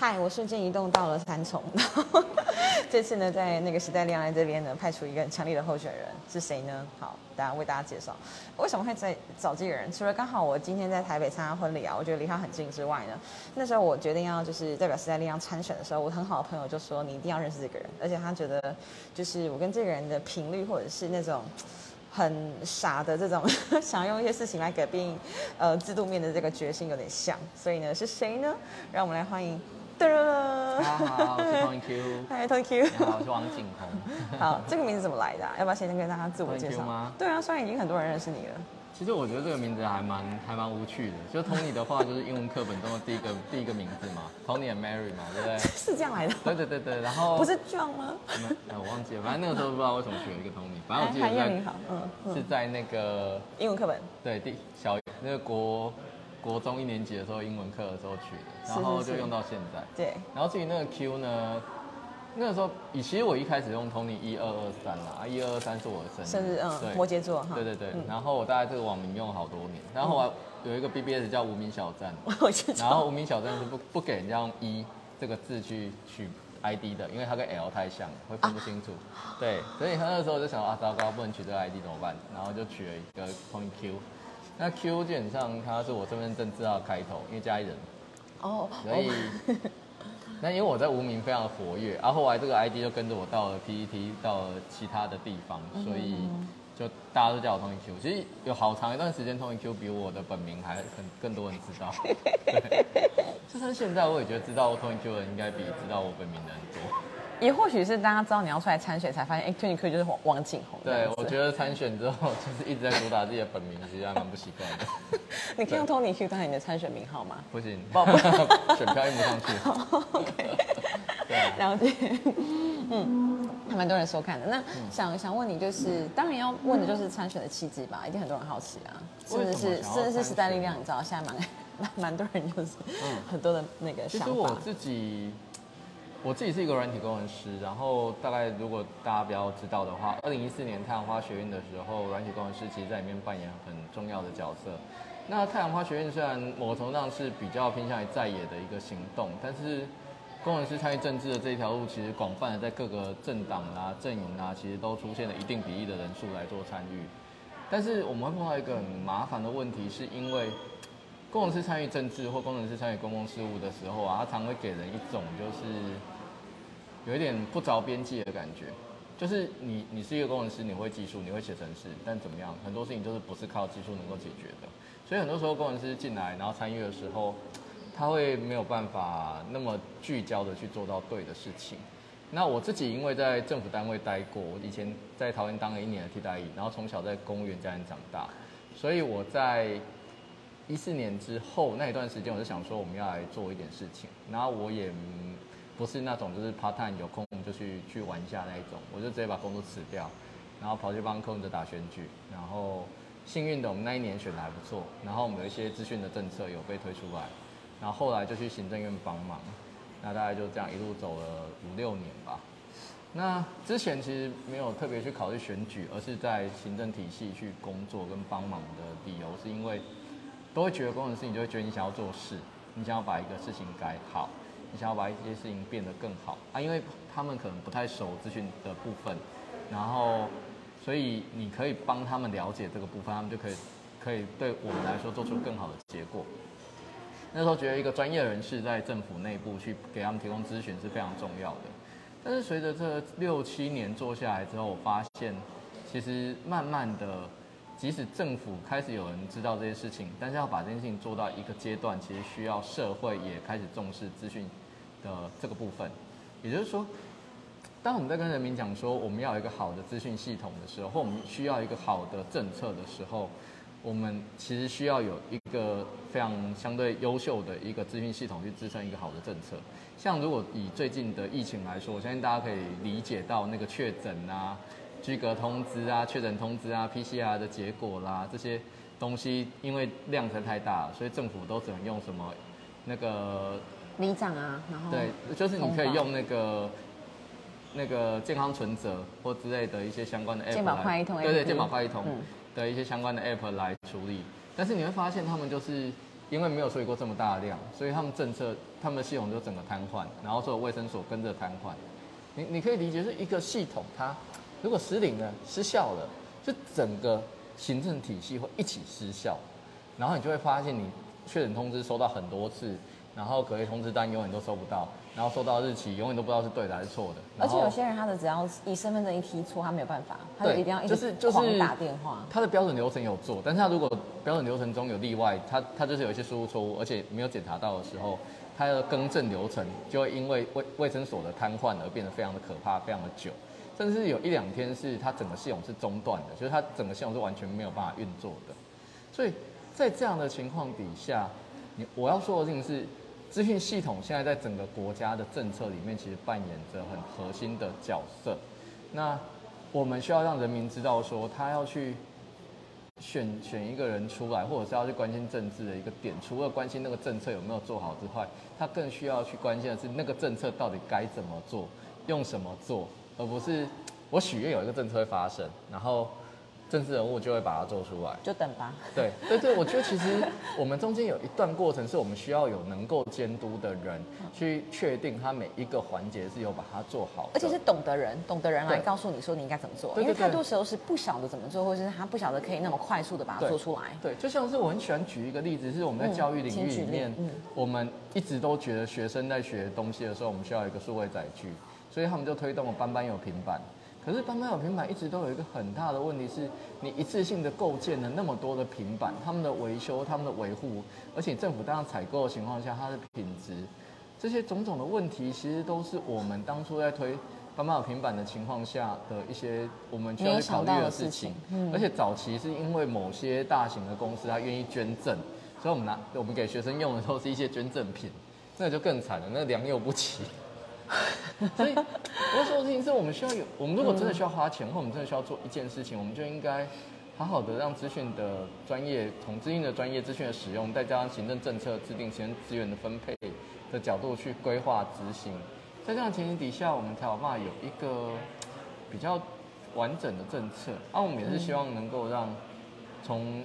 嗨，我瞬间移动到了三重，这次呢，在那个时代力量这边呢，派出一个很强力的候选人，是谁呢？好，大家为大家介绍，为什么会在找这个人？除了刚好我今天在台北参加婚礼啊，我觉得离他很近之外呢，那时候我决定要就是代表时代力量参选的时候，我很好的朋友就说你一定要认识这个人，而且他觉得就是我跟这个人的频率或者是那种很傻的这种 想用一些事情来改变呃制度面的这个决心有点像，所以呢是谁呢？让我们来欢迎。大家好，我是 Tony Q。嗨，Tony Q。好，我是王景宏。好，这个名字怎么来的？要不要先跟大家自我介绍吗？对啊，虽然已经很多人认识你了。其实我觉得这个名字还蛮还蛮无趣的。就 Tony 的话，就是英文课本中的第一个第一个名字嘛，Tony and Mary 嘛，对不对？是这样来的。对对对对，然后不是 John 吗？我忘记了，反正那个时候不知道为什么取了一个 Tony。反正我记得在嗯是在那个英文课本。对，第小那个国。国中一年级的时候，英文课的时候取的，然后就用到现在。对。然后至于那个 Q 呢，那个时候，以其实我一开始用 Tony 一二二三啦，啊一二二三是我的生日，生日，嗯，摩羯座哈。对对对。然后我大概这个网名用了好多年，然后我有一个 BBS 叫无名小站，然后无名小站是不不给人家用一这个字去取 ID 的，因为它跟 L 太像，会分不清楚。对，所以他那时候就想啊，糟糕，不能取这个 ID 怎么办？然后就取了一个 Tony Q。那 Q 基本上它是我身份证字号开头，因为家里人哦，所以那因为我在无名非常的活跃，然后后来这个 ID 就跟着我到了 PET，到了其他的地方，所以就大家都叫我 Tony Q。其实有好长一段时间，Tony Q 比我的本名还很更多人知道。就算现在，我也觉得知道 Tony Q 的人应该比知道我本名的人多。也或许是大家知道你要出来参选，才发现哎，Tony Q 就是王王景宏。对，我觉得参选之后就是一直在主打自己的本名，其实还蛮不习惯的。你可以用 Tony Q 当你的参选名号吗？不行，选票用不上去。OK，了解。嗯，还蛮多人收看的。那想想问你，就是当然要问的就是参选的契机吧？一定很多人好奇啊。甚至是甚至是时代力量，你知道现在蛮蛮蛮多人就是很多的那个想法。其实我自己。我自己是一个软体工程师，然后大概如果大家比较知道的话，二零一四年太阳花学院的时候，软体工程师其实在里面扮演很重要的角色。那太阳花学院虽然某程度上是比较偏向于在野的一个行动，但是工程师参与政治的这一条路，其实广泛的在各个政党啊、阵营啊，其实都出现了一定比例的人数来做参与。但是我们会碰到一个很麻烦的问题，是因为工程师参与政治或工程师参与公共事务的时候啊，他常会给人一种就是有一点不着边际的感觉。就是你你是一个工程师，你会技术，你会写程式，但怎么样，很多事情就是不是靠技术能够解决的。所以很多时候工程师进来然后参与的时候，他会没有办法那么聚焦的去做到对的事情。那我自己因为在政府单位待过，我以前在桃园当了一年的替代役，然后从小在公务员家庭长大，所以我在。一四年之后那一段时间，我就想说我们要来做一点事情，然后我也不是那种就是 part time 有空就去去玩一下那一种，我就直接把工作辞掉，然后跑去帮柯文哲打选举，然后幸运的我们那一年选的还不错，然后我们有一些资讯的政策有被推出来，然后后来就去行政院帮忙，那大概就这样一路走了五六年吧。那之前其实没有特别去考虑选举，而是在行政体系去工作跟帮忙的理由是因为。都会觉得工程师，你就会觉得你想要做事，你想要把一个事情改好，你想要把一些事情变得更好啊，因为他们可能不太熟资讯的部分，然后所以你可以帮他们了解这个部分，他们就可以可以对我们来说做出更好的结果。那时候觉得一个专业人士在政府内部去给他们提供咨询是非常重要的，但是随着这六七年做下来之后，我发现其实慢慢的。即使政府开始有人知道这些事情，但是要把这件事情做到一个阶段，其实需要社会也开始重视资讯的这个部分。也就是说，当我们在跟人民讲说我们要有一个好的资讯系统的时候，或我们需要一个好的政策的时候，我们其实需要有一个非常相对优秀的一个资讯系统去支撑一个好的政策。像如果以最近的疫情来说，我相信大家可以理解到那个确诊啊。居隔通知啊，确诊通知啊，PCR 的结果啦，这些东西因为量实在太大，所以政府都只能用什么那个里长啊，然后对，就是你可以用那个那个健康存折或之类的一些相关的 app 来，对对，健保快一通的一些相关的 app 来处理。但是你会发现，他们就是因为没有处理过这么大的量，所以他们政策、他们的系统就整个瘫痪，然后所有卫生所跟着瘫痪。你你可以理解是一个系统，它如果失灵了、失效了，就整个行政体系会一起失效，然后你就会发现你确诊通知收到很多次，然后隔离通知单永远都收不到，然后收到日期永远都不知道是对的还是错的。而且有些人他的只要一身份证一提错，他没有办法，他就一定要一直狂打电话。他的标准流程有做，但是他如果标准流程中有例外，他他就是有一些输入错误，而且没有检查到的时候，它的更正流程就会因为卫卫生所的瘫痪而变得非常的可怕，非常的久，甚至有一两天是它整个系统是中断的，就是它整个系统是完全没有办法运作的。所以在这样的情况底下，你我要说的事情是，资讯系统现在在整个国家的政策里面，其实扮演着很核心的角色。那我们需要让人民知道说，他要去选选一个人出来，或者是要去关心政治的一个点，除了关心那个政策有没有做好之外，他更需要去关心的是那个政策到底该怎么做，用什么做，而不是我许愿有一个政策会发生，然后政治人物就会把它做出来。就等吧。对对对，我觉得其实我们中间有一段过程是我们需要有能够监督的人，去确定他每一个环节是有把它做好，而且是懂的人，懂的人来告诉你说你应该怎么做，对对因为太多时候是不晓得怎么做，或者是他不晓得可以那么快速的把它做出来。对，就像是我很喜欢举一个例子，是我们在嗯教育领域里面，嗯我们一直都觉得学生在学东西的时候，我们需要一个数位载具，所以他们就推动了班班有平板。可是班班有平板一直都有一个很大的问题是，你一次性的构建了那么多的平板，他们的维修、他们的维护，而且政府当然采购的情况下，它的品质，这些种种的问题，其实都是我们当初在推班班有平板的情况下的一些我们需要去考虑的的事事情而且早期是因为某些大型的公司它愿意捐赠，所以我们拿我们给学生用的都是一些捐赠品，那就更惨了，那良莠不齐。所以我说的事情是我们需要有，我们如果真的需要花钱，或我们真的需要做一件事情，我们就应该好好的让资讯的专业，从资讯的专业、资讯的使用，再加上行政政策制定、行政资源的分配的角度去规划执行。在这样的情形底下，我们才有办法有一个比较完整的政策。啊，我们也是希望能够让从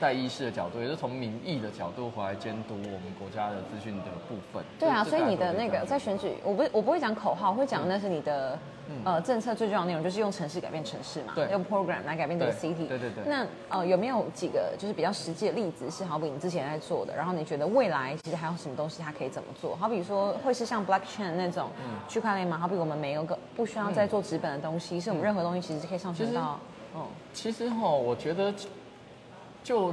代议士的角度，也是从民意的角度回来监督我们国家的资讯的部分。对啊，所以你的那个在选举，我不我不会讲口号，我会讲那是你的、嗯呃政策最重要的内容，就是用城市改变城市嘛，对用 program 来改变这个 city。对对对那呃有没有几个就是比较实际的例子，是好比你之前在做的，然后你觉得未来其实还有什么东西它可以怎么做？好比说会是像 blockchain 那种嗯区块链吗？好比我们没有个不需要再做纸本的东西，是我们任何东西其实是可以上其实传到，嗯，其实哈，我觉得就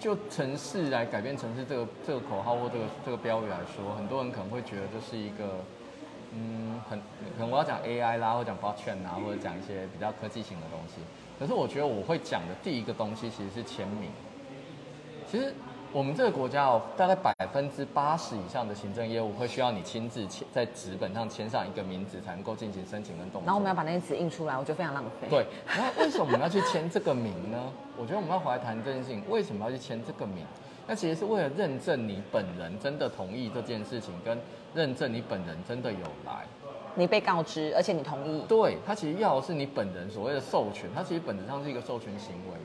就城市来改变城市这个这个口号或这个这个标语来说，很多人可能会觉得这是一个嗯很可能我要讲 AI 啦，或讲 blockchain 啊，或者讲一些比较科技型的东西。可是我觉得我会讲的第一个东西其实是签名。其实我们这个国家哦，大概百分之八十以上的行政业务会需要你亲自签在纸本上签上一个名字，才能够进行申请跟动作。然后我们要把那些纸印出来，我觉得非常浪费。对，然后为什么我们要去签这个名呢？我觉得我们要回来谈这件事情，为什么要去签这个名？那其实是为了认证你本人真的同意这件事情，跟认证你本人真的有来。你被告知，而且你同意，对，他其实要的是你本人所谓的授权，它其实本质上是一个授权行为。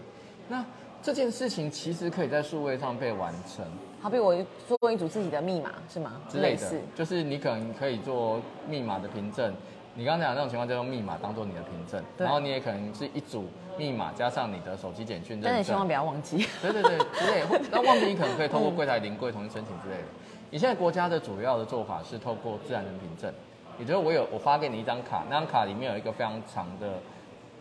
那这件事情其实可以在数位上被完成好比我做一组自己的密码是吗？之类的似，就是你可能可以做密码的凭证。你刚才讲的那种情况，就用密码当做你的凭证，然后你也可能是一组密码加上你的手机简讯认证。但是千万不要忘记。对对对，之类那忘记你可能可以透过柜台临柜重新申请之类的。你现在国家的主要的做法是透过自然人凭证，也就是我有我发给你一张卡，那张卡里面有一个非常长的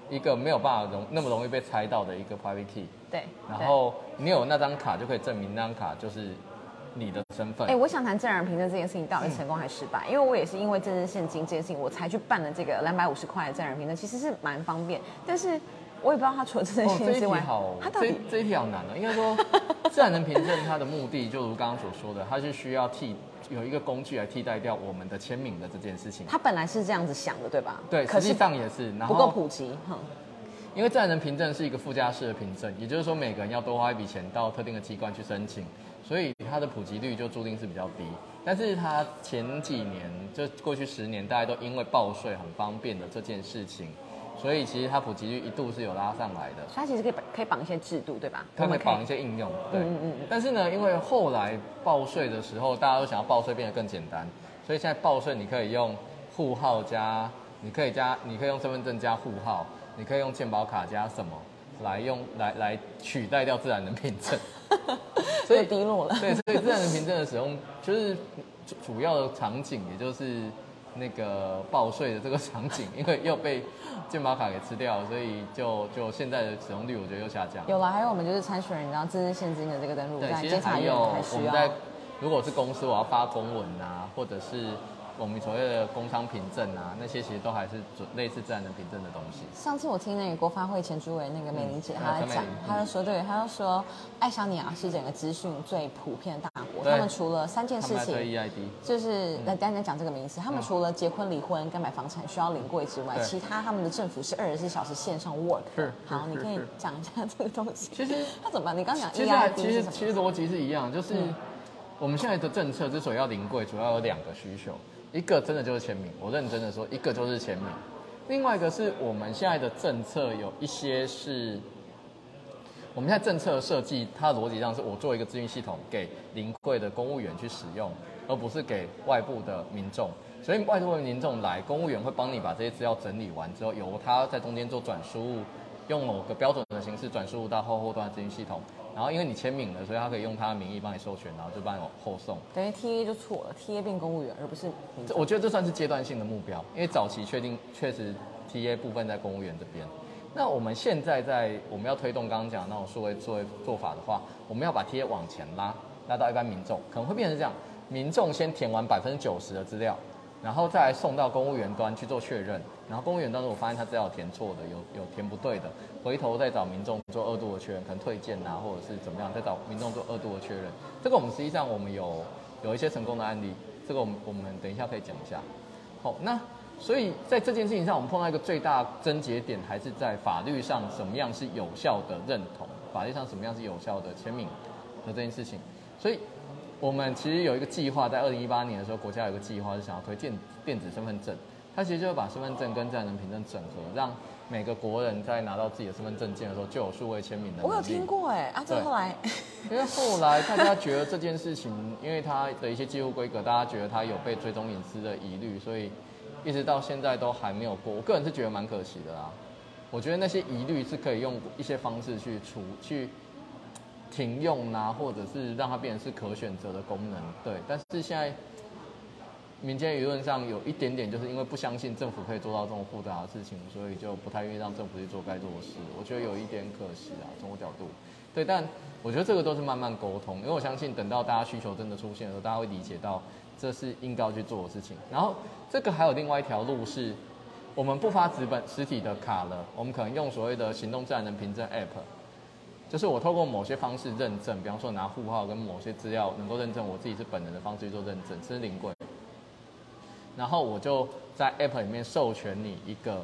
一个没有办法容那么容易被猜到的一个 private key，对，然后你有那张卡就可以证明那张卡就是你的身份。哎、我想谈证人凭证这件事情到底成功还是失败？因为我也是因为政治现金这件事情，我才去办了这个两百五十块的证人凭证，其实是蛮方便，但是我也不知道他除了政治哦，这一题现金之外，好他，到这底这一题好难哦。应该说，自然人凭证它的目的，就如刚刚所说的，它是需要替有一个工具来替代掉我们的签名的这件事情。他本来是这样子想的，对吧？对，实际上也是，然不后够普及，哼。因为自然人凭证是一个附加式的凭证，也就是说每个人要多花一笔钱到特定的机关去申请，所以它的普及率就注定是比较低。但是它前几年，就过去十年，大家都因为报税很方便的这件事情，所以其实它普及率一度是有拉上来的。它其实可以绑可以绑一些制度，对吧？它可以绑一些应用，对。嗯嗯嗯但是呢，因为后来报税的时候，大家都想要报税变得更简单，所以现在报税你可以用户号加，你可以加，你可以用身份证加户号，你可以用健保卡加什么来用来来取代掉自然人凭证。所以低落了。对，所以自然人凭证的使用，就是主主要的场景，也就是那个报税的这个场景，因为又被健保卡给吃掉，所以就就现在的使用率，我觉得又下降。有了，还有我们就是参选人，然后自身现金的这个登录，对，在其实还有。我们在，如果是公司我要发公文啊，或者是我们所谓的工商凭证啊，那些其实都还是准类似自然人凭证的东西。上次我听那个国发会前主委那个美玲姐嗯她在讲她就说对，她就说爱沙尼亚是整个资讯最普遍的大国，他们除了三件事情。就是来单单讲这个名词，他们除了结婚、离婚跟买房产需要领柜之外，其他他们的政府是二十四小时线上 work 好，你可以讲一下这个东西。其实 他怎么办？你刚刚讲 EID 其实？其实逻辑是一样，就是嗯我们现在的政策之所以要临柜，主要有两个需求，一个真的就是签名，我认真的说，一个就是签名，另外一个是我们现在的政策有一些是。我们现在政策设计，它的逻辑上是我做一个资讯系统给临柜的公务员去使用，而不是给外部的民众。所以外部的民众来，公务员会帮你把这些资料整理完之后，由他在中间做转输，用某个标准的形式转输到后后端的资讯系统。然后因为你签名了，所以他可以用他的名义帮你授权，然后就帮你后送。等于 TA 就错了，TA 变公务员，而不是这我觉得这算是阶段性的目标，因为早期确定确实 TA 部分在公务员这边。那我们现在在我们要推动刚刚讲的那种数位作为做法的话，我们要把 TA 往前拉，拉到一般民众，可能会变成这样：民众先填完百分之九十的资料，然后再送到公务员端去做确认，然后公务员端如果发现他资料填错的，有有填不对的，回头再找民众做二度的确认，可能退件啊，或者是怎么样，再找民众做二度的确认。这个我们实际上我们有有一些成功的案例，这个我们我们等一下可以讲一下。好，那所以在这件事情上，我们碰到一个最大症结点，还是在法律上什么样是有效的认同，法律上什么样是有效的签名的这件事情。所以我们其实有一个计划，在二零一八年的时候，国家有一个计划是想要推电电子身份证，它其实就是把身份证跟自然人凭证整合，让每个国人在拿到自己的身份证件的时候，就有数位签名的。我有听过哎，啊，这对后来 因为后来大家觉得这件事情，因为它的一些技术规格，大家觉得它有被追踪隐私的疑虑，所以一直到现在都还没有过。我个人是觉得蛮可惜的啦。我觉得那些疑虑是可以用一些方式去除、去停用啊，或者是让它变成是可选择的功能。对，但是现在民间舆论上有一点点，就是因为不相信政府可以做到这种复杂的事情，所以就不太愿意让政府去做该做的事。我觉得有一点可惜啊，从我角度。对，但我觉得这个都是慢慢沟通，因为我相信等到大家需求真的出现的时候，大家会理解到这是应该要去做的事情。然后这个还有另外一条路是，我们不发纸本实体的卡了，我们可能用所谓的行动自然人凭证 App，就是我透过某些方式认证，比方说拿户号跟某些资料能够认证我自己是本人的方式去做认证，这是零柜。然后我就在 App 里面授权你一个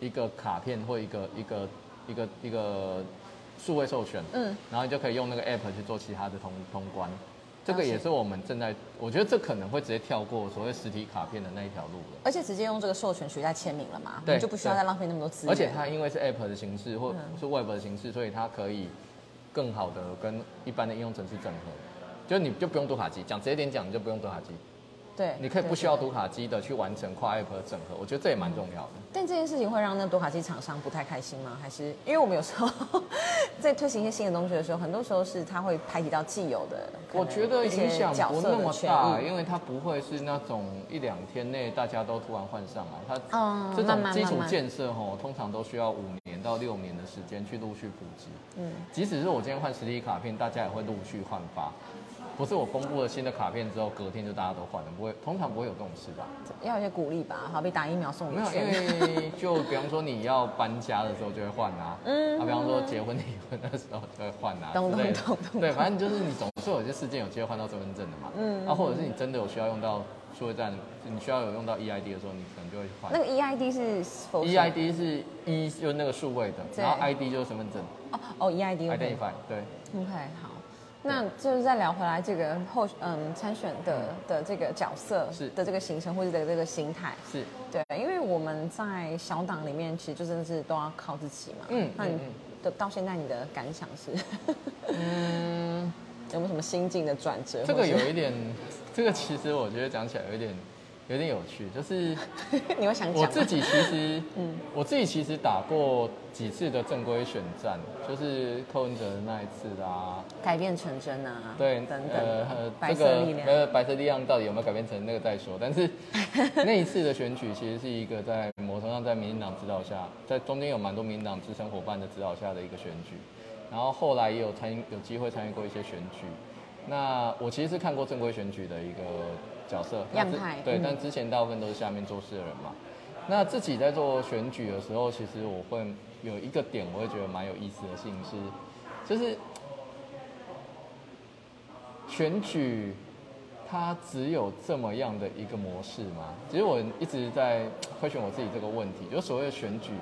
一个卡片或一个一个一个一个数位授权，嗯，然后你就可以用那个 app 去做其他的通通关。这个也是我们正在，我觉得这可能会直接跳过所谓实体卡片的那一条路了。而且直接用这个授权取代签名了嘛，对你就不需要再浪费那么多资源。而且它因为是 app 的形式或嗯是 web 的形式，所以它可以更好的跟一般的应用程式整合。就你就不用读卡机，讲直接点讲，你就不用读卡机，对，你可以不需要对读卡机的去完成跨 app 的整合。我觉得这也蛮重要的。但这件事情会让那读卡机厂商不太开心吗？还是因为我们有时候 在推行一些新的东西的时候，很多时候是它会排挤到既有的，我觉得影响不那么大，因为它不会是那种一两天内大家都突然换上来。它嗯这慢种基础建设吼，通常都需要五年到六年的时间去陆续普及。嗯，即使是我今天换实体卡片，大家也会陆续换发。不是我公布了新的卡片之后，隔天就大家都换了，不会，通常不会有这种事吧？要有一些鼓励吧，好比打疫苗送没有，因。为就比方说你要搬家的时候就会换啊，嗯。啊，比方说结婚离婚的时候就会换啊，懂懂懂懂。对，反正就是你总是有些事件有机会换到身份证的嘛，嗯。嗯，啊，或者是你真的有需要用到数位站，你需要有用到 EID 的时候，你可能就会换。那。个 EID 是否 EID 是 E 就是那个数位的，然后 ID 就是身份证。哦哦，EID。Identify，对，OK 好，那就是再聊回来这个后嗯参选的的这个角色是的这个形成或者的这个心态，是，对，因为我们在小党里面其实就真的是都要靠自己嘛。嗯那你的到现在你的感想是？嗯，有没有什么心境的转折？这个有 一点，这个其实我觉得讲起来有一点有点有趣，就是 你会想讲我自己其实，嗯，我自己其实打过几次的正规选战，就是柯文哲的那一次啦，改变成真啊，对，等等，呃，白这个色力量，呃，白色力量到底有没有改变成那个再说。但是 那一次的选举其实是一个在某程度上在民进党指导下，在中间有蛮多民进党资深伙伴的指导下的一个选举，然后后来也有参与有机会参与过一些选举。那我其实是看过正规选举的一个角色对，嗯但之前大部分都是下面做事的人嘛。那自己在做选举的时候，其实我会有一个点，我会觉得蛮有意思的事情是，就是选举它只有这么样的一个模式吗？其实我一直在会选我自己这个问题，就所谓的选举，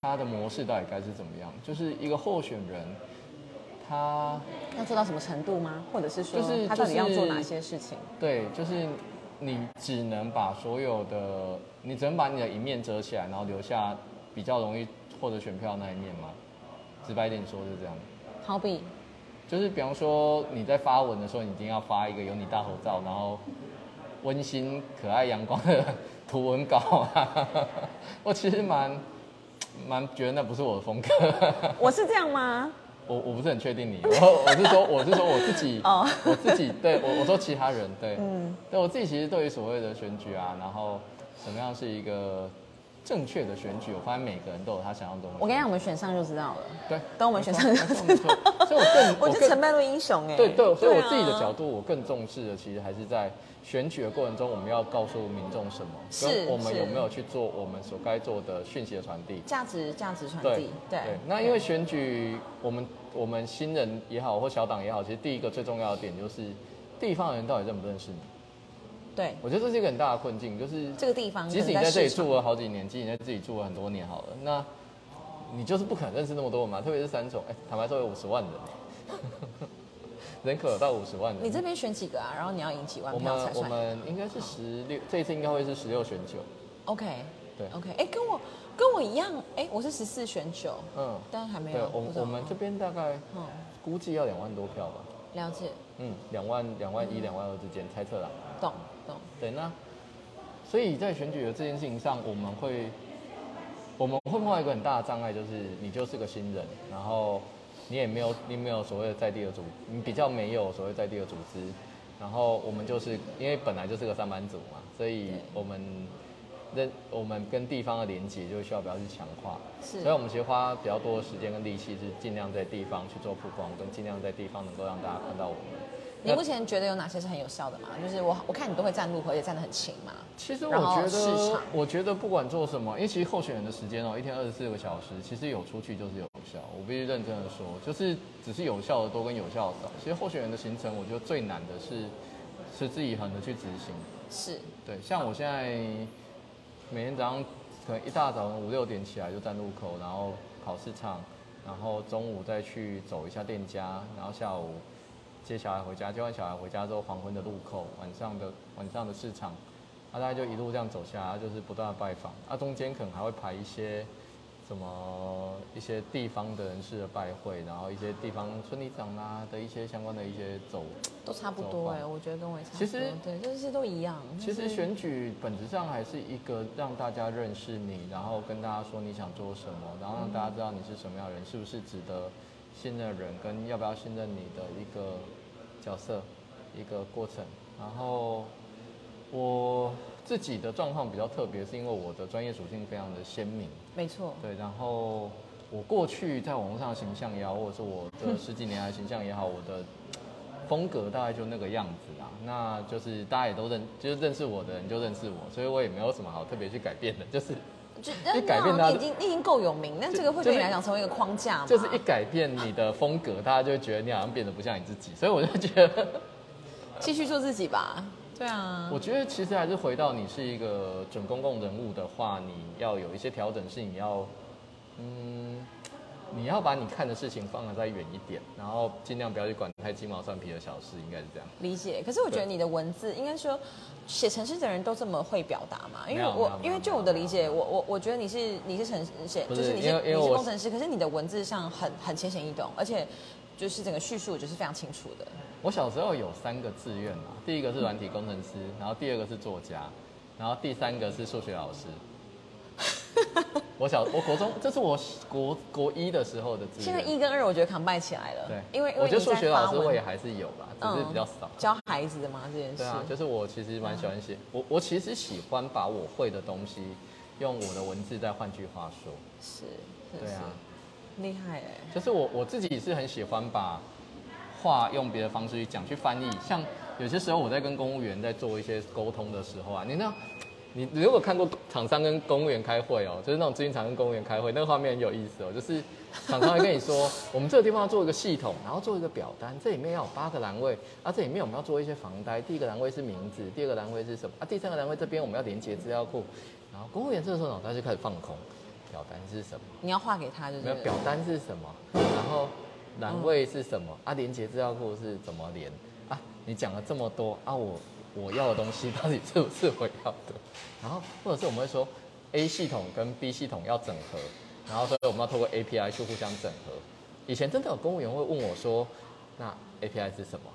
它的模式到底该是怎么样？就是一个候选人，他要做到什么程度吗？或者是说就是他到底要做哪些事情？对，就是你只能把所有的，你只能把你的一面遮起来，然后留下比较容易获得选票的那一面吗？直白一点说是这样。好比就是比方说你在发文的时候，你一定要发一个有你大头照，然后温馨、可爱、阳光的图文稿啊。我其实蛮蛮觉得那不是我的风格。我是这样吗？我我不是很确定你，我我是说我是说我自己，哦。我自己对我我说其他人对，嗯。对我自己其实对于所谓的选举啊，然后什么样是一个正确的选举，我发现每个人都有他想要的东西。我跟你讲，我们选上就知道了。对，等我们选上就没错没错，所以我更我是更承败路英雄哎。对对，所以我啊自己的角度，我更重视的其实还是在选举的过程中，我们要告诉民众什么，我们有没有去做我们所该做的讯息的传递。价值价值传递对递，对那因为选举，我们我们新人也好，或小党也好，其实第一个最重要的点就是地方人到底认不认识你。对我觉得这是一个很大的困境，就是这个地方，即使你在这里住了好几年，即使你在这里住了很多年好了，那你就是不可能认识那么多人嘛，特别是三重，哎、坦白说有五十万人，人口有到五十万人。你这边选几个啊？然后你要赢几万我们我票才算们应该是十六，这一次应该会是十六选九。OK。对 OK，哎，跟我跟我一样，哎，我是十四选九，嗯，但还没有。，对我我们这边大概嗯估计要两万多票吧。了解，嗯，两万两万一两万二之间猜测啦。懂懂，对，那所以在选举的这件事情上，我们会我们会碰到一个很大的障碍，就是你就是个新人，然后你也没有你没有所谓的在地的组，你比较没有所谓在地的组织，然后我们就是因为本来就是个上班族嘛，所以我们认我们跟地方的连接就需要比较去强化，是。所以我们其实花比较多的时间跟力气是尽量在地方去做曝光，跟尽量在地方能够让大家看到我们。你目前觉得有哪些是很有效的吗？就是我我看你都会站路口，也站得很勤嘛。其实我觉得，我觉得不管做什么，因为其实候选人的时间哦，一天二十四个小时，其实有出去就是有效。我必须认真的说，就是只是有效的多跟有效的少。其实候选人的行程，我觉得最难的是持之以恒的去执行。是，对，像我现在每天早上可能一大早五六点起来就站路口，然后跑市场，然后中午再去走一下店家，然后下午接小孩回家，接完小孩回家之后黄昏的路口，晚上的晚上的市场，啊，大家就一路这样走下来，就是不断的拜访，啊，中间可能还会排一些什么一些地方的人士的拜会，然后一些地方村里长啦的一些相关的一些走 都差不多哎，我觉得跟我也差不多。其实对，这些都一样。其实选举本质上还是一个让大家认识你，然后跟大家说你想做什么，然后让大家知道你是什么样的人，是不是值得信任的人，跟要不要信任你的一个角色，一个过程。然后我自己的状况比较特别，是因为我的专业属性非常的鲜明，没错，对，然后我过去在网络上的形象也好，或者是我的十几年来的形象也好，我的风格大概就那个样子啊。那就是大家也都认，就是认识我的人就认识我，所以我也没有什么好特别去改变的，就是就就改变他你已经你已经够有名，那这个会对你来讲成为一个框架嘛？就是一改变你的风格，大家就会觉得你好像变得不像你自己，所以我就觉得，继续做自己吧。对啊，我觉得其实还是回到你是一个准公共人物的话，你要有一些调整，是你要，嗯，你要把你看的事情放得再远一点，然后尽量不要去管太鸡毛蒜皮的小事，应该是这样。理解。可是我觉得你的文字，应该说写城市的人都这么会表达嘛？因为我因为就我的理解，我我我觉得你是你是城写，就是是你是你是工程师，可是你的文字上很很浅显易懂，而且就是整个叙述就是非常清楚的。我小时候有三个志愿嘛，第一个是软体工程师，然后第二个是作家，然后第三个是数学老师。我小我国中，这是我国国一的时候的志愿。现在一跟二我觉得 combine 起来了，对，因为我觉得数学老师我也还是有啦，只是比较少。教孩子的嘛这件事。对啊，就是我其实蛮喜欢写，我我其实喜欢把我会的东西用我的文字再换句话说。是，是对啊，是厉害哎。就是我我自己是很喜欢把话用别的方式去讲，去翻译。像有些时候我在跟公务员在做一些沟通的时候啊，你那，你你如果看过厂商跟公务员开会哦，就是那种资金厂跟公务员开会，那个画面很有意思哦。就是厂商会跟你说，我们这个地方要做一个系统，然后做一个表单，这里面要有八个栏位，啊，这里面我们要做一些房贷，第一个栏位是名字，第二个栏位是什么？啊，第三个栏位这边我们要连接资料库，然后公务员这个时候脑袋就开始放空，表单是什么？你要画给他就是没有表单是什么，然后栏位是什么、啊？连接资料库是怎么连啊？你讲了这么多啊，我我要的东西到底是不是我要的？然后或者是我们会说 A 系统跟 B 系统要整合，然后所以我们要透过 API 去互相整合。以前真的有公务员会问我说，那 API 是什么？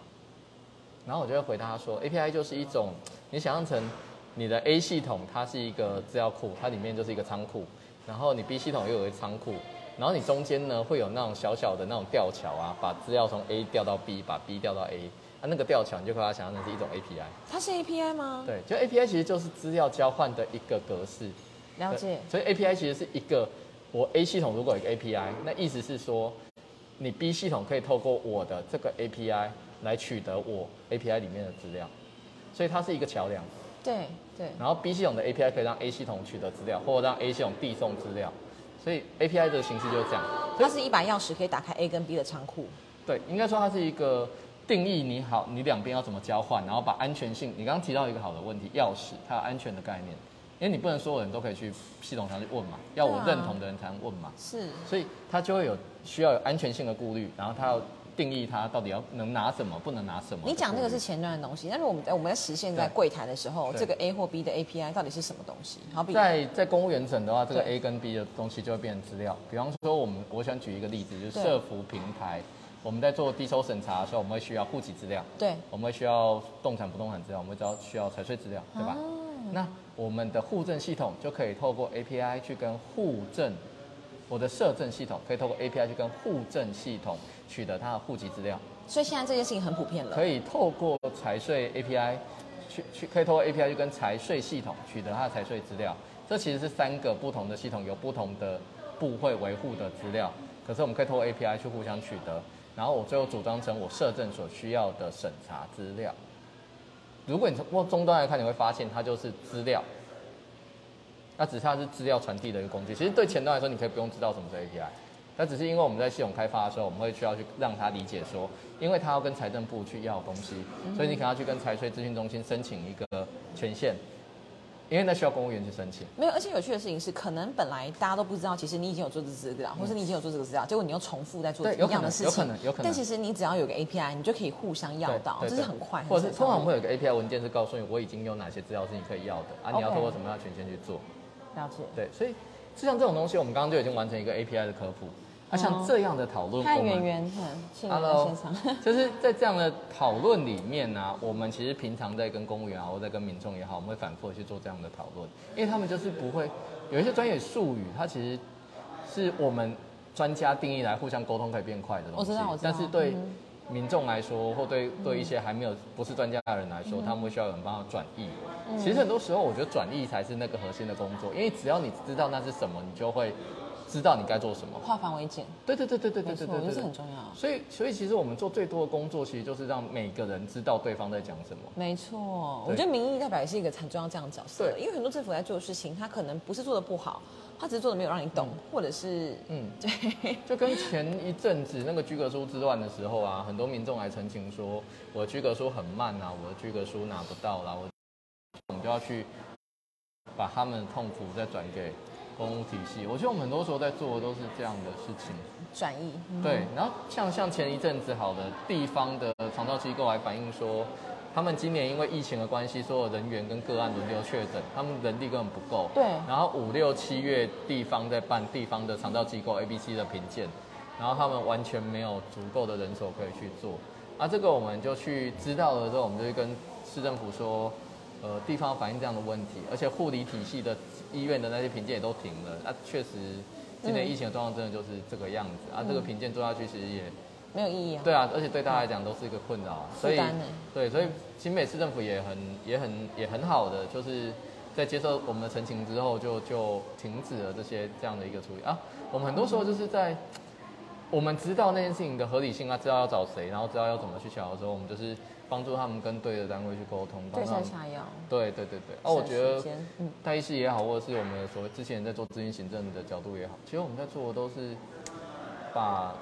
然后我就会回答他说，API 就是一种你想象成你的 A 系统，它是一个资料库，它里面就是一个仓库，然后你 B 系统又有一个仓库，然后你中间呢会有那种小小的那种吊桥啊，把资料从 A 调到 B，把 B 调到 A，啊那个吊桥你就把它想象成是一种 API，它是 API 吗？，对，就 API 其实就是资料交换的一个格式，了解。所以 API 其实是一个，我 A 系统如果有一个 API，那意思是说，你 B 系统可以透过我的这个 API 来取得我 API 里面的资料，所以它是一个桥梁。对对，然后 B 系统的 API 可以让 A 系统取得资料，或者让 A 系统递送资料，所以 API 的形式就是这样。它是一把钥匙可以打开 A 跟 B 的仓库。对，应该说它是一个定义你好，你两边要怎么交换，然后把安全性，你刚刚提到一个好的问题，钥匙它有安全的概念，因为你不能所有人都可以去系统上去问嘛，要我认同的人才能问嘛，是，所以它就会有需要有安全性的顾虑，然后它要定义它到底要能拿什么，不能拿什么。你讲那个是前端的东西，但是我们在我们在实现在对柜台的时候，对。这个 A 或 B 的 API 到底是什么东西？好比在在公务员整的话，这个 A 跟 B 的东西就会变成资料。比方说，我们我想举一个例子，就是对。社服平台，我们在做低收审查的时候，我们会需要户籍资料，对我们会需要动产不动产资料，我们只要需要财税资料，对吧？哦那我们的户政系统就可以透过 API 去跟户政，我的社政系统可以透过 API 去跟户政系统取得它的户籍资料。所以现在这件事情很普遍了。可以透过财税 API 去去，可以透过 API 去跟财税系统取得它的财税资料。这其实是三个不同的系统，有不同的部会维护的资料。可是我们可以透过 API 去互相取得，然后我最后组装成我摄政所需要的审查资料。如果你从终端来看，你会发现它就是资料，那只是它是资料传递的一个工具。其实对前端来说，你可以不用知道什么是 API。那只是因为我们在系统开发的时候，我们会需要去让他理解说，因为他要跟财政部去要东西，所以你可能要去跟财税咨询中心申请一个权限，因为那需要公务员去申请。没有，而且有趣的事情是，可能本来大家都不知道，其实你已经有做这个资料，或是你已经有做这个资料，结果你又重复在做一对有可能样的事情，有可能有可能但其实你只要有个 API，你就可以互相要到，这是很快，或者通常会有一个 API 文件是告诉你我已经有哪些资料是你可以要的啊，你要透过什么样的权限去做。了解。对，所以就像这种东西，我们刚刚就已经完成一个 API 的科普。那、像这样的讨论，看圆圆，看庆圆在 Hello。就是在这样的讨论里面呢、我们其实平常在跟公务员啊，或者在跟民众也好，我们会反复的去做这样的讨论，因为他们就是不会有一些专业术语，它其实是我们专家定义来互相沟通可以变快的东西。我知道我知道但是对嗯民众来说，或对对一些还没有不是专家的人来说，他们会需要有人帮他转译。嗯其实很多时候，我觉得转译才是那个核心的工作，因为只要你知道那是什么，你就会知道你该做什么。化繁为简，对对对对对没错，我觉得对对对对，这很重要。所以，所以其实我们做最多的工作，其实就是让每个人知道对方在讲什么。没错，我对觉得民意代表也是一个很重要这样的角色，对因为很多政府在做的事情，他可能不是做的不好，他只是做的没有让你懂，或者是嗯，对，就跟前一阵子那个居格书之乱的时候啊，很多民众来澄清说，我的居格书很慢啊，我的居格书拿不到啦，我我们就要去把他们的痛苦再转给公务体系。我觉得我们很多时候在做的都是这样的事情。转移。嗯对，然后像像前一阵子好的地方的长照机构还反映说，他们今年因为疫情的关系，所有人员跟个案轮流确诊，他们人力根本不够。对然后五六七月地方在办地方的长照机构 A、B、C 的评鉴，然后他们完全没有足够的人手可以去做。啊，这个我们就去知道了之后，我们就去跟市政府说，呃，地方反映这样的问题，而且护理体系的医院的那些评鉴也都停了。啊，确实今年疫情的状况真的就是这个样子。啊，这个评鉴做下去其实也。没有意义啊。对啊，而且对大家来讲都是一个困扰啊，所以对，所以新北市政府也很也很也很好的，就是在接受我们的陈情之后就，就停止了这些这样的一个处理啊。我们很多时候就是在我们知道那件事情的合理性啊，知道要找谁，然后知道要怎么去瞧的时候，我们就是帮助他们跟对的单位去沟通，帮对下药。对对对对。哦、我觉得嗯戴医师也好，或者是我们所谓之前在做咨询行政的角度也好，其实我们在做的都是把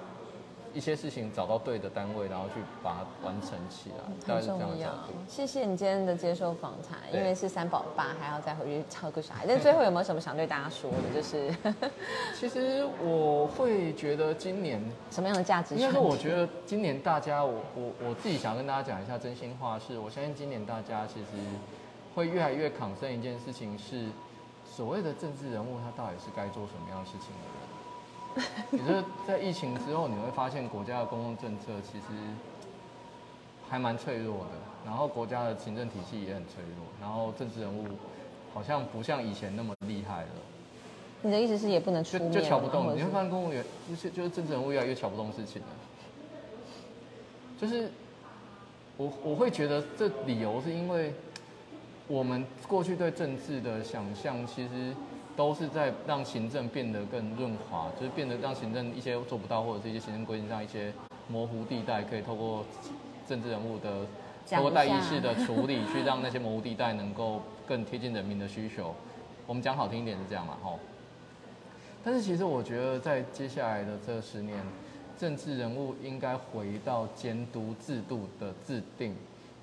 一些事情找到对的单位，然后去把它完成起来，大概很是这样。谢谢你今天的接受访谈，因为是三宝爸，还要再回去 照顾小孩。但最后有没有什么想对大家说的？就是 其实我会觉得今年，什么样的价值应该传递？说我觉得今年大家，我我我自己想跟大家讲一下真心话是，我相信今年大家其实会越来越抗争一件事情是，所谓的政治人物他到底是该做什么样的事情的人。也就是在疫情之后，你会发现国家的公共政策其实还蛮脆弱的，然后国家的行政体系也很脆弱，然后政治人物好像不像以前那么厉害了。你的意思是也不能出就面吗就瞧不动，或者是你会发现公务员就是就是政治人物越来越瞧不动事情了。就是我我会觉得这理由是因为我们过去对政治的想象，其实都是在让行政变得更润滑，就是变得让行政一些做不到或者是一些行政规定上一些模糊地带，可以透过政治人物的讲一透过代议下式的处理，去让那些模糊地带能够更贴近人民的需求。我们讲好听一点是这样嘛，吼。但是其实我觉得，在接下来的这十年，政治人物应该回到监督制度的制定，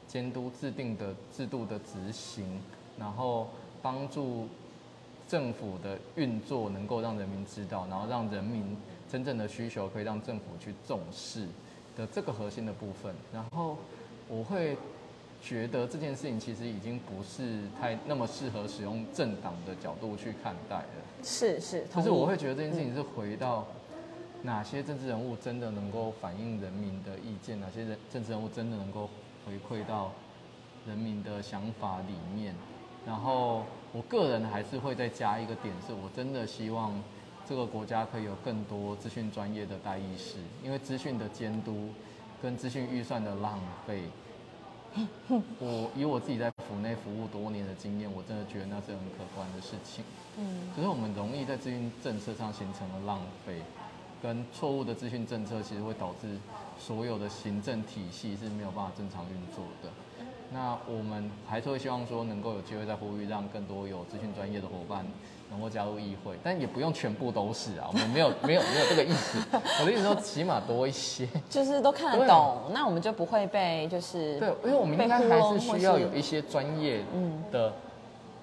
监督制定的制度的执行，然后帮助政府的运作能够让人民知道，然后让人民真正的需求可以让政府去重视的这个核心的部分。然后我会觉得这件事情其实已经不是太那么适合使用政党的角度去看待了。是是，就同意是我会觉得这件事情是回到哪些政治人物真的能够反映人民的意见，哪些人政治人物真的能够回馈到人民的想法里面。然后我个人还是会再加一个点，是我真的希望这个国家可以有更多资讯专业的代议士，因为资讯的监督跟资讯预算的浪费。我以我自己在府内服务多年的经验，我真的觉得那是很可观的事情。嗯，可是我们容易在资讯政策上形成了浪费，跟错误的资讯政策，其实会导致所有的行政体系是没有办法正常运作的。那我们还是会希望说，能够有机会再呼吁，让更多有资讯专业的伙伴能够加入议会，但也不用全部都是啊，我们没有没有没有这个意思。我的意思说，起码多一些。就是都看得懂，那我们就不会被就是对，因为我们应该还是需要有一些专业嗯的，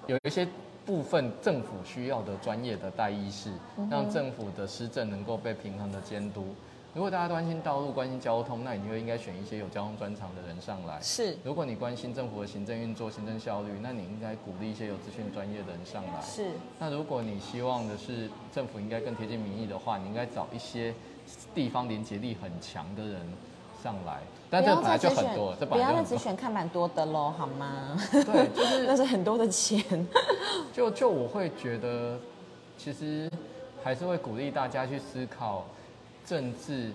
有一些部分政府需要的专业的代议士，嗯让政府的施政能够被平衡的监督。如果大家关心道路、关心交通，那你就应该选一些有交通专长的人上来。是如果你关心政府的行政运作、行政效率，那你应该鼓励一些有资讯专业的人上来。是那如果你希望的是政府应该更贴近民意的话，你应该找一些地方连结力很强的人上来。但这本来就很多了，这不要再只本来就很多。选看蛮多的喽，好吗？对，就是 那是很多的钱。就就我会觉得，其实还是会鼓励大家去思考，政治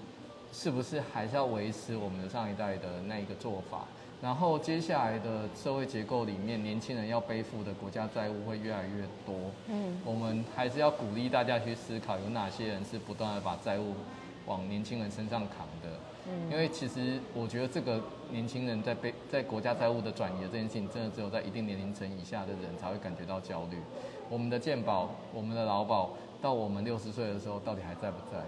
是不是还是要维持我们的上一代的那一个做法。然后接下来的社会结构里面，年轻人要背负的国家债务会越来越多。嗯，我们还是要鼓励大家去思考，有哪些人是不断的把债务往年轻人身上扛的。嗯因为其实我觉得这个年轻人在背在国家债务的转移的这件事情，真的只有在一定年龄层以下的人才会感觉到焦虑。我们的健保、我们的劳保，到我们六十岁的时候，到底还在不在？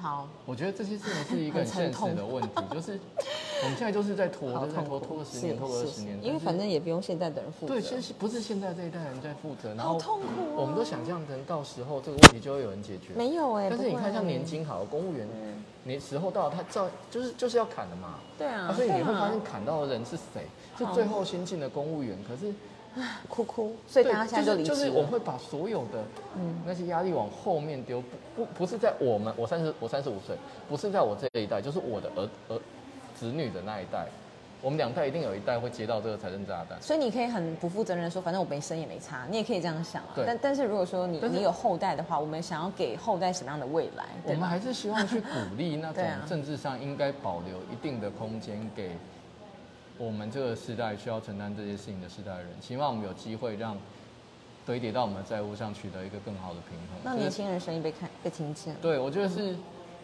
好，我觉得这些事情是一个很现实的问题，就是 我们现在就是在拖，好就是在拖，拖个十年，拖个二十年，因为反正也不用现在的人负责。对，其实不是现在这一代人在负责，然后好痛苦哦我们都想象成到时候这个问题就会有人解决。没有哎、但是你看，像年金好了，公务员，嗯你时候到了，他照就是就是要砍的嘛。对啊，啊，所以你会发现砍到的人是谁？是最后新进的公务员。可是，哭哭，所以大家现在离职了。就是就是我会把所有的嗯那些压力往后面丢，不不不是在我们，我三十我三十五岁，不是在我这一代，就是我的儿儿子女的那一代，我们两代一定有一代会接到这个财政炸弹。所以你可以很不负责任的说，反正我没生也没差，你也可以这样想啊。对但但是如果说你你有后代的话，我们想要给后代什么样的未来？我们还是希望去鼓励那种 政治上应该保留一定的空间给我们这个时代需要承担这些事情的时代的人，希望我们有机会让堆叠到我们的债务上取得一个更好的平衡。那年轻人声音被看被听见。对，我觉得是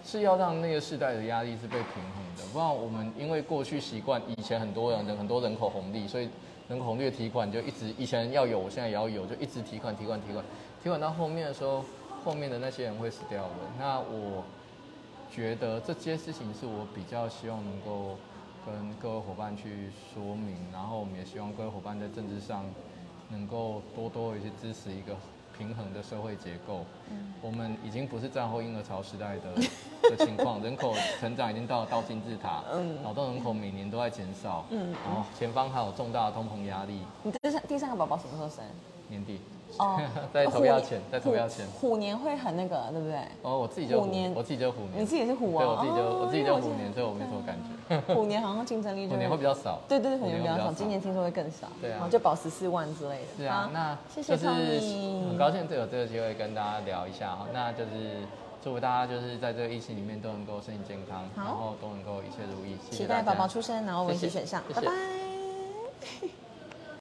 是要让那个世代的压力是被平衡的，不然我们因为过去习惯以前很多人很多人口红利，所以人口红利的提款就一直以前要有，我现在也要有，就一直提款提款提款，提款到后面的时候，后面的那些人会死掉的。那我觉得这些事情是我比较希望能够跟各位伙伴去说明，然后我们也希望各位伙伴在政治上能够多多一些支持一个平衡的社会结构。我们已经不是战后婴儿潮时代的 的情况，人口成长已经到了倒金字塔，劳动人口每年都在减少，然后前方还有重大的通膨压力，你第三第三个宝宝什么时候生？年底，哦在投票前，在投票虎前。虎年会很那个，对不对？哦，我自己就虎虎年我自己就虎年，你自己也是虎啊对，我自己就哦我自己就虎年，所以我没什么感觉。虎年好像竞争力就虎年会比较少，对对对，虎年比较少，今年听说会更少。对啊就保十四万之类的。是啊，那谢谢就是 Tony 很高兴这有这个机会跟大家聊一下哈，那就是祝福大家就是在这个疫情里面都能够身体健康，然后都能够一切如意，谢谢期待宝宝出生，然后我们一起选上，拜拜。